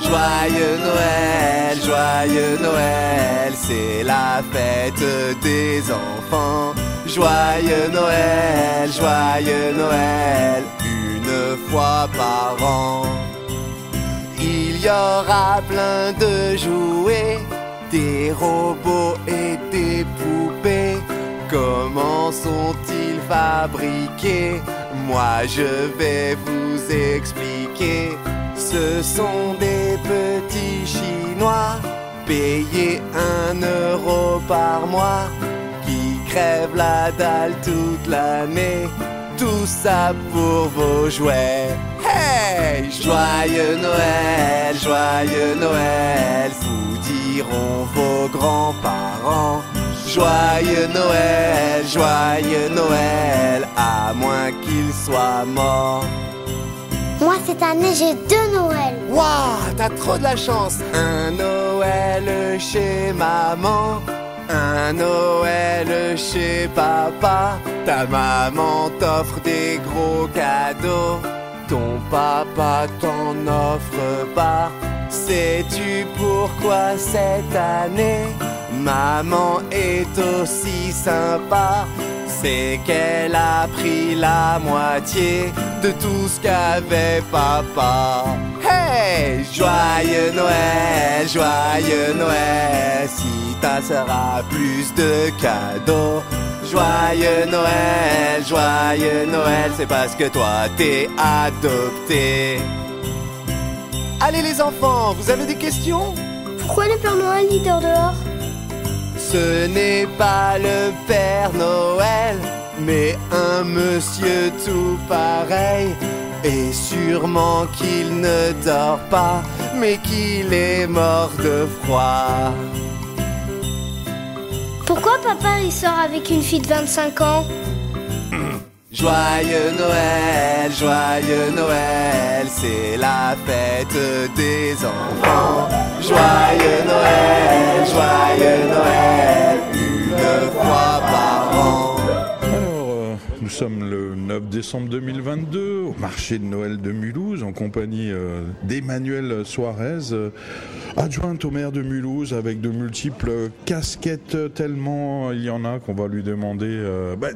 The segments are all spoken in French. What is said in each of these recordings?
Joyeux Noël, joyeux Noël, c'est la fête des enfants. Joyeux Noël, joyeux Noël, une fois par an. Il y aura plein de jouets, des robots et des poupées. Comment sont-ils fabriqués? Moi je vais vous expliquer. Ce sont des petits Chinois payés un euro par mois qui crèvent la dalle toute l'année. Tout ça pour vos jouets. Hey! Joyeux Noël, joyeux Noël, vous diront vos grands-parents. Joyeux Noël, joyeux Noël, à moins qu'ils soient morts. Cette année, j'ai deux Noëls. Waouh, t'as trop de la chance. Un Noël chez maman, un Noël chez papa. Ta maman t'offre des gros cadeaux, ton papa t'en offre pas. Sais-tu pourquoi cette année maman est aussi sympa? C'est qu'elle a pris la moitié de tout ce qu'avait papa. Hey! Joyeux Noël, joyeux Noël, si ta sœur a plus de cadeaux. Joyeux Noël, joyeux Noël, c'est parce que toi t'es adopté. Allez les enfants, vous avez des questions? Pourquoi le Père Noël il dort dehors? Ce n'est pas le Père Noël, mais un monsieur tout pareil. Et sûrement qu'il ne dort pas, mais qu'il est mort de froid. Pourquoi papa il sort avec une fille de 25 ans? Joyeux Noël, joyeux Noël, c'est la fête des enfants. Joyeux Noël, joyeux Noël, une fois par an. Alors, euh, nous sommes le 9 décembre 2022 au marché de Noël de Mulhouse en compagnie euh, d'Emmanuel Suarez, euh, adjointe au maire de Mulhouse avec de multiples casquettes, tellement il y en a qu'on va lui demander ben,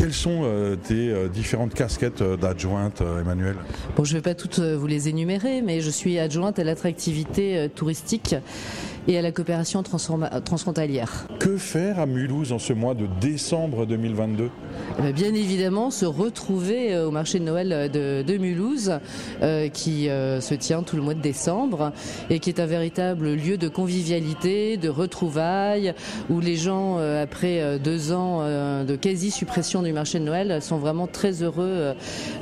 quelles sont euh, tes euh, différentes casquettes euh, d'adjointe, Emmanuel? Bon, je ne vais pas toutes vous les énumérer, mais je suis adjointe à l'attractivité touristique et à la coopération transfrontalière. Que faire à Mulhouse en ce mois de décembre 2022 Eh ben, Bien évidemment, se retrouver euh, au marché de Noël euh, de, de Mulhouse, euh, qui euh, se tient tout le mois de décembre et qui est un véritable lieu de convivialité, de retrouvailles, où les gens, euh, après deux ans de quasi-suppression du marché de Noël, sont vraiment très heureux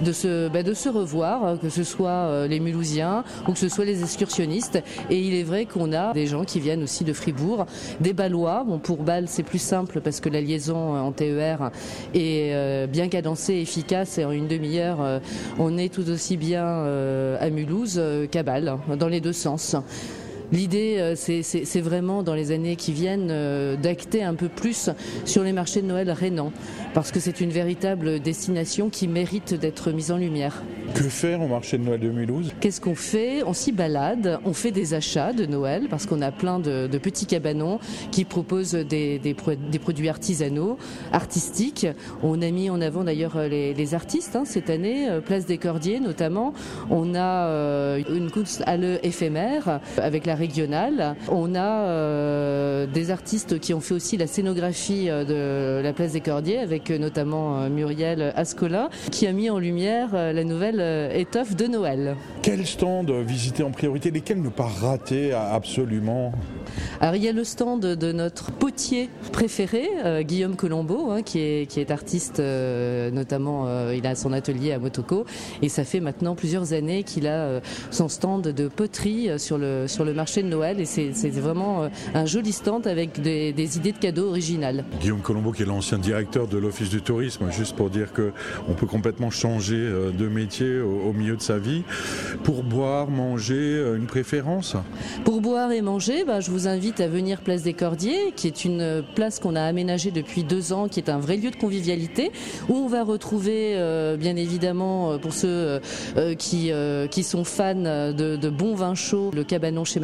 de se, bah, de se revoir, euh, que ce soit les Mulhousiens ou que ce soit les excursionnistes. Et il est vrai qu'on a des gens qui viennent aussi de Fribourg, des Ballois. Bon, pour Bâle, c'est plus simple parce que la liaison euh, en TER est euh, bien cadencée, efficace et en une demi-heure, euh, on est tout aussi bien à Mulhouse qu'à Bâle, dans les deux sens. L'idée, euh, c'est- vraiment dans les années qui viennent euh, d'acter un peu plus sur les marchés de Noël rhénans, parce que c'est une véritable destination qui mérite d'être mise en lumière. Que faire au marché de Noël de Mulhouse? Qu'est-ce qu'on fait? On s'y balade, on fait des achats de Noël parce qu'on a plein de, de petits cabanons qui proposent des, des pro- des produits artisanaux, artistiques. On a mis en avant d'ailleurs euh, les, les artistes hein, cette année, Place des Cordiers notamment. On a euh, une Kunsthalle éphémère avec la régionale. On a euh, des artistes qui ont fait aussi la scénographie euh, de la Place des Cordiers avec euh, notamment Muriel Ascolin qui a mis en lumière la nouvelle étoffe de Noël. Quel stand visiter en priorité? Lesquels ne pas rater absolument? Alors il y a le stand de notre potier préféré, euh, Guillaume Colombo, hein, qui, est, qui est artiste, euh, notamment euh, il a son atelier à Motoko, et ça fait maintenant plusieurs années qu'il a son stand de poterie sur le, sur le marché de Noël, et c'est vraiment euh, un joli stand avec des, des idées de cadeaux originales. Guillaume Colombo, qui est l'ancien directeur de l'Office du tourisme, juste pour dire que on peut complètement changer euh, de métier au, au milieu de sa vie. Pour boire, manger, une préférence? Pour boire et manger, bah, je vous invite à venir Place des Cordiers, qui est une place qu'on a aménagée depuis deux ans, qui est un vrai lieu de convivialité, où on va retrouver, bien évidemment, pour ceux qui, qui sont fans de, de bons vins chauds, le cabanon chez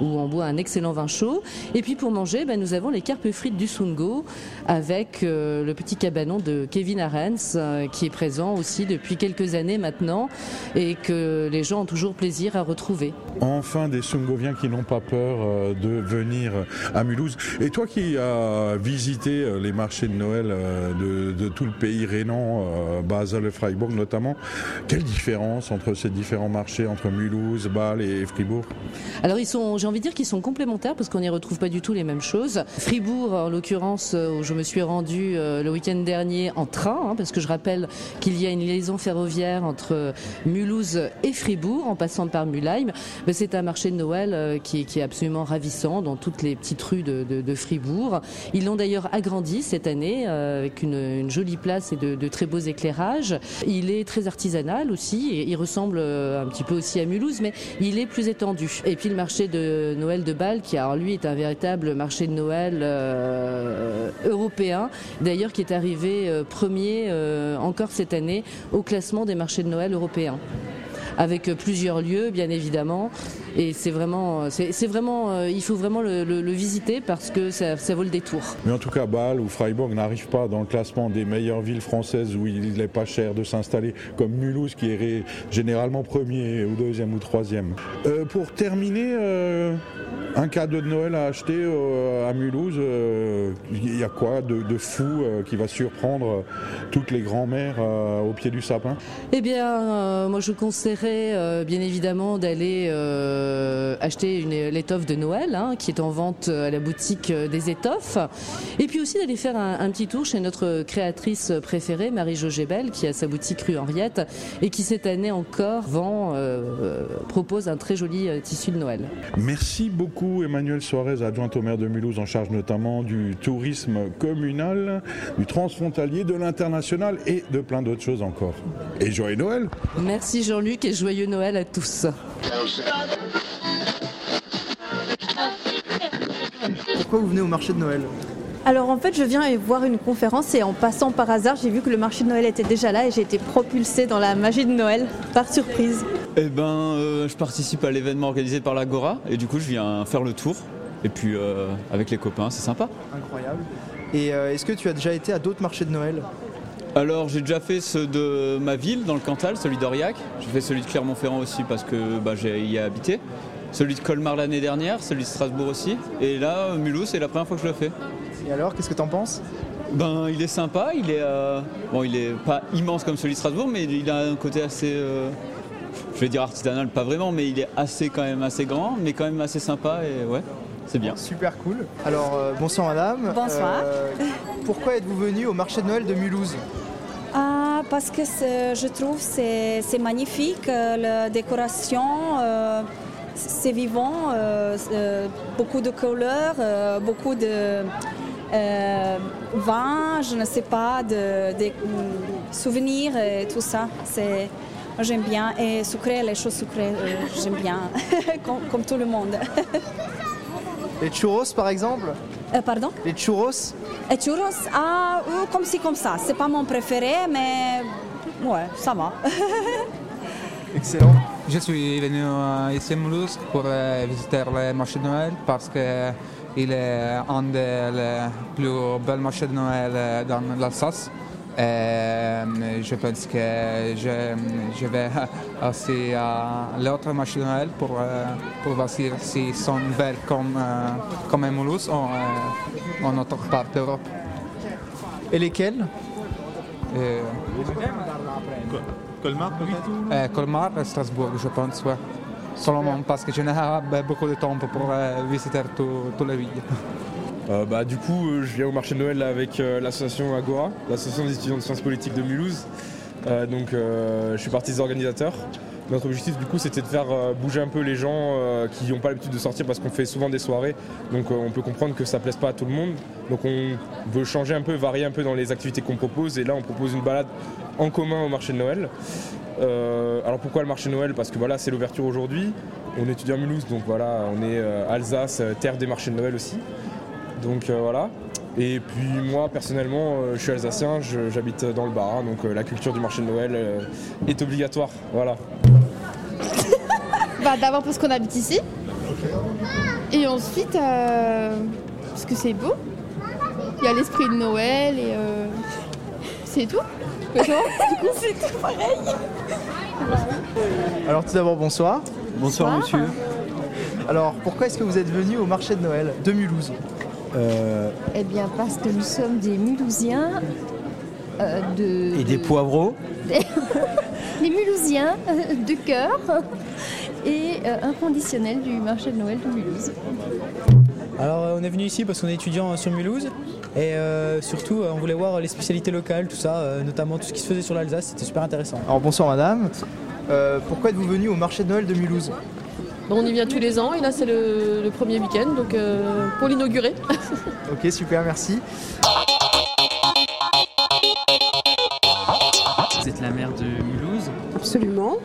Où on boit un excellent vin chaud. Et puis pour manger, bah, nous avons les carpes frites du Sungo avec euh, le petit cabanon de Kevin Arens euh, qui est présent aussi depuis quelques années maintenant et que les gens ont toujours plaisir à retrouver. Enfin des Sungoviens qui n'ont pas peur euh, de venir à Mulhouse. Et toi qui as visité les marchés de Noël de, tout le pays rhénan, Basel et Freiburg notamment, quelle différence entre ces différents marchés, entre Mulhouse, Bâle et Fribourg? Alors ils sont, j'ai envie de dire qu'ils sont complémentaires parce qu'on n'y retrouve pas du tout les mêmes choses. Fribourg, en l'occurrence, où je me suis rendu euh, le week-end dernier en train, hein, parce que je rappelle qu'il y a une liaison ferroviaire entre Mulhouse et Fribourg, en passant par Mulheim. C'est un marché de Noël euh, qui, est absolument ravissant dans toutes les petites rues de, Fribourg. Ils l'ont d'ailleurs agrandi cette année euh, avec une, jolie place et de, très beaux éclairages. Il est très artisanal aussi, il ressemble un petit peu aussi à Mulhouse, mais il est plus étendu. Et le marché de Noël de Bâle, qui alors lui est un véritable marché de Noël européen, d'ailleurs qui est arrivé euh, premier euh, encore cette année au classement des marchés de Noël européens avec plusieurs lieux, bien évidemment. Et c'est vraiment, c'est vraiment, euh, il faut vraiment le, visiter parce que ça, vaut le détour. Mais en tout cas, Bâle ou Freiburg n'arrivent pas dans le classement des meilleures villes françaises où il n'est pas cher de s'installer, comme Mulhouse qui est généralement premier ou deuxième ou troisième. pour terminer, un cadeau de Noël à acheter à Mulhouse, il y a quoi de, fou euh, qui va surprendre euh, toutes les grands-mères euh, au pied du sapin? Eh bien, moi je conseillerais bien évidemment d'aller acheter l'étoffe de Noël hein, qui est en vente à la boutique des étoffes. Et puis aussi d'aller faire un, petit tour chez notre créatrice préférée, Marie-Jo Gébel, qui a sa boutique rue Henriette et qui cette année encore vend, propose un très joli tissu de Noël. Merci beaucoup Emmanuel Suarez, adjointe au maire de Mulhouse en charge notamment du tourisme communal, du transfrontalier, de l'international et de plein d'autres choses encore. Et joyeux Noël Merci Jean-Luc et joyeux Noël à tous. Pourquoi vous venez au marché de Noël alors en fait, je viens voir une conférence et en passant par hasard, j'ai vu que le marché de Noël était déjà là et j'ai été propulsée dans la magie de Noël par surprise. Eh ben, euh, je participe à l'événement organisé par l'Agora et du coup, je viens faire le tour. Et puis euh, avec les copains, c'est sympa. Incroyable. Et euh, est-ce que tu as déjà été à d'autres marchés de Noël alors j'ai déjà fait ceux de ma ville, dans le Cantal, celui d'Aurillac. J'ai fait celui de Clermont-Ferrand aussi parce que bah, j'ai y ai habité. Celui de Colmar l'année dernière, celui de Strasbourg aussi. Et là, Mulhouse, c'est la première fois que je le fais. Et alors, qu'est-ce que tu en penses? Ben, il est sympa, il est euh, bon, il est pas immense comme celui de Strasbourg, mais il a un côté assez, je vais dire artisanal, pas vraiment, mais il est assez quand même assez grand, mais quand même assez sympa et ouais. C'est bien. Super cool. Alors, euh, bonsoir madame. Bonsoir. Euh, pourquoi êtes-vous venue au marché de Noël de Mulhouse? Ah, Parce que je trouve que c'est magnifique, euh, la décoration, c'est vivant, beaucoup de couleurs, beaucoup de vin, je ne sais pas, de, souvenirs et tout ça. C'est j'aime bien. Et sucré, les choses sucrées, j'aime bien, comme, tout le monde. Les churros par exemple euh, Pardon? Les churros Les churros, ah, euh, comme si comme ça. C'est pas mon préféré, mais ouais, ça va. Excellent. Je suis venu euh, ici à Mulhouse pour visiter le marché de Noël parce qu'il est un des plus beaux marchés de Noël dans l'Alsace. Euh, je pense que je, je vais aussi à l'autre marché de Noël pour, euh, pour voir s'ils sont belles comme, euh, comme à Mulhouse ou en autre part d'Europe. Et lesquelles Colmar peut-être? Colmar et Strasbourg, je pense, ouais. Seulement parce que je n'ai pas beaucoup de temps pour visiter toutes les villes. Euh, bah, du coup, euh, je viens au marché de Noël avec euh, l'association Agora, l'association des étudiants de sciences politiques de Mulhouse. donc, je suis partie des organisateurs. Notre objectif, du coup, c'était de faire bouger un peu les gens qui n'ont pas l'habitude de sortir parce qu'on fait souvent des soirées. Donc, on peut comprendre que ça ne plaise pas à tout le monde. Donc, on veut changer un peu, varier un peu dans les activités qu'on propose. Et là, on propose une balade en commun au marché de Noël. Euh, alors pourquoi le marché de Noël? Parce que voilà, c'est l'ouverture aujourd'hui. On étudie à Mulhouse, donc voilà, on est euh, Alsace, euh, terre des marchés de Noël aussi. Donc euh, voilà. Et puis moi personnellement, euh, je suis alsacien, j'habite dans le Bas, donc euh, la culture du marché de Noël euh, est obligatoire. Voilà. Bah, D'abord parce qu'on habite ici. Et ensuite, euh, parce que c'est beau. Il y a l'esprit de Noël et euh, c'est tout. Mais non, du coup, c'est tout pareil. Alors tout d'abord, bonsoir. Bonsoir, Bonsoir. monsieur. Alors pourquoi est-ce que vous êtes venu au marché de Noël de Mulhouse? Euh, Eh bien, parce que nous sommes des Mulhousiens euh, de. et des de- poivreaux des, des Mulhousiens euh, de cœur et euh, inconditionnels du marché de Noël de Mulhouse. Alors on est venu ici parce qu'on est étudiant sur Mulhouse et euh, surtout on voulait voir les spécialités locales, tout ça, euh, notamment tout ce qui se faisait sur l'Alsace, c'était super intéressant. Alors bonsoir madame. Euh, pourquoi êtes-vous venu au marché de Noël de Mulhouse? Bon, on y vient tous les ans et là c'est le, le premier week-end donc euh, pour l'inaugurer. Ok, super, merci. Vous êtes la maire de Mulhouse. Absolument.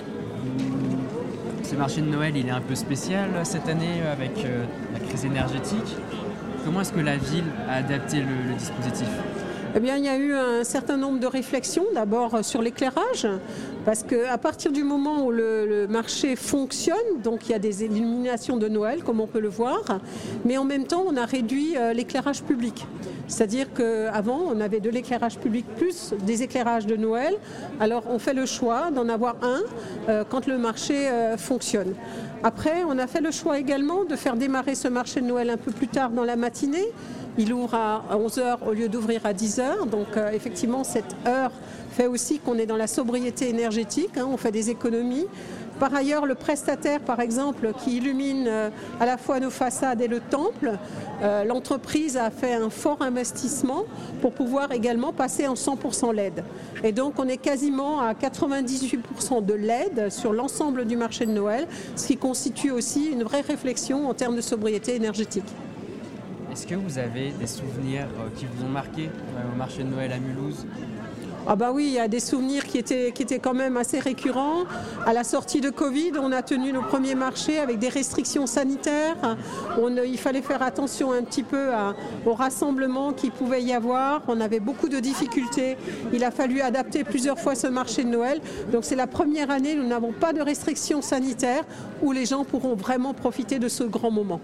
Ce marché de Noël, il est un peu spécial cette année avec euh, la crise énergétique. Comment est-ce que la ville a adapté le, le dispositif? Eh bien, il y a eu un certain nombre de réflexions, d'abord euh, sur l'éclairage, parce qu'à partir du moment où le, marché fonctionne, donc il y a des illuminations de Noël, comme on peut le voir, mais en même temps, on a réduit euh, l'éclairage public. C'est-à-dire qu'avant, on avait de l'éclairage public plus des éclairages de Noël. Alors, on fait le choix d'en avoir un euh, quand le marché fonctionne. Après, on a fait le choix également de faire démarrer ce marché de Noël un peu plus tard dans la matinée. Il ouvre à 11h au lieu d'ouvrir à 10h. Donc euh, effectivement, cette heure fait aussi qu'on est dans la sobriété énergétique. hein, on fait des économies. Par ailleurs, le prestataire, par exemple, qui illumine euh, à la fois nos façades et le temple, euh, l'entreprise a fait un fort investissement pour pouvoir également passer en 100% LED. Et donc, on est quasiment à 98% de LED sur l'ensemble du marché de Noël, ce qui constitue aussi une vraie réflexion en termes de sobriété énergétique. Est-ce que vous avez des souvenirs euh, qui vous ont marqué euh, au marché de Noël à Mulhouse? Ah bah oui, il y a des souvenirs qui étaient, qui étaient quand même assez récurrents. À la sortie de Covid, on a tenu nos premiers marchés avec des restrictions sanitaires. Il fallait faire attention un petit peu à- au rassemblement qu'il pouvait y avoir. On avait beaucoup de difficultés. Il a fallu adapter plusieurs fois ce marché de Noël. Donc c'est la première année nous n'avons pas de restrictions sanitaires où les gens pourront vraiment profiter de ce grand moment.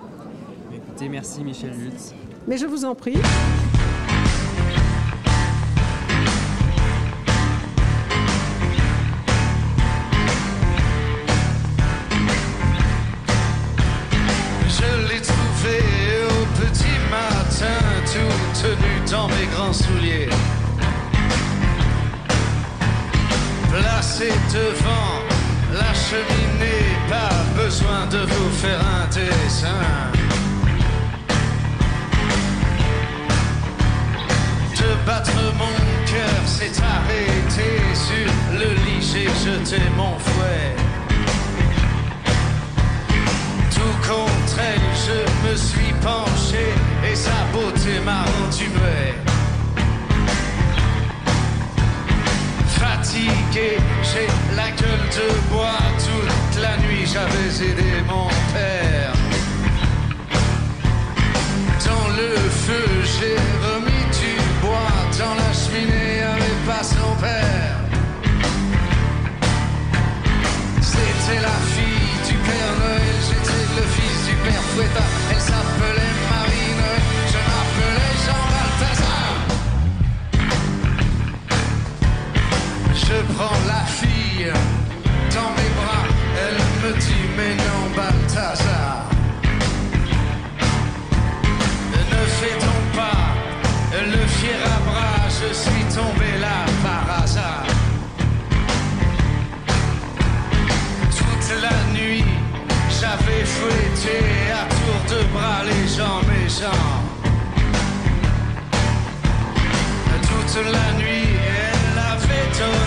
Merci Michel Lutz. Mais je vous en prie. Je l'ai trouvé au petit matin, tout tenu dans mes grands souliers. Placé devant la cheminée, pas besoin de vous faire un dessin. Jeté mon fouet. Tout contre elle, je me suis penché et sa beauté m'a rendu muet. Fatigué, j'ai la gueule de bois. Toute la nuit, j'avais aidé mon père. Dans le feu, j'ai je m'appelais Jean Balthazar. Je prends la fille la nuit, elle avait donné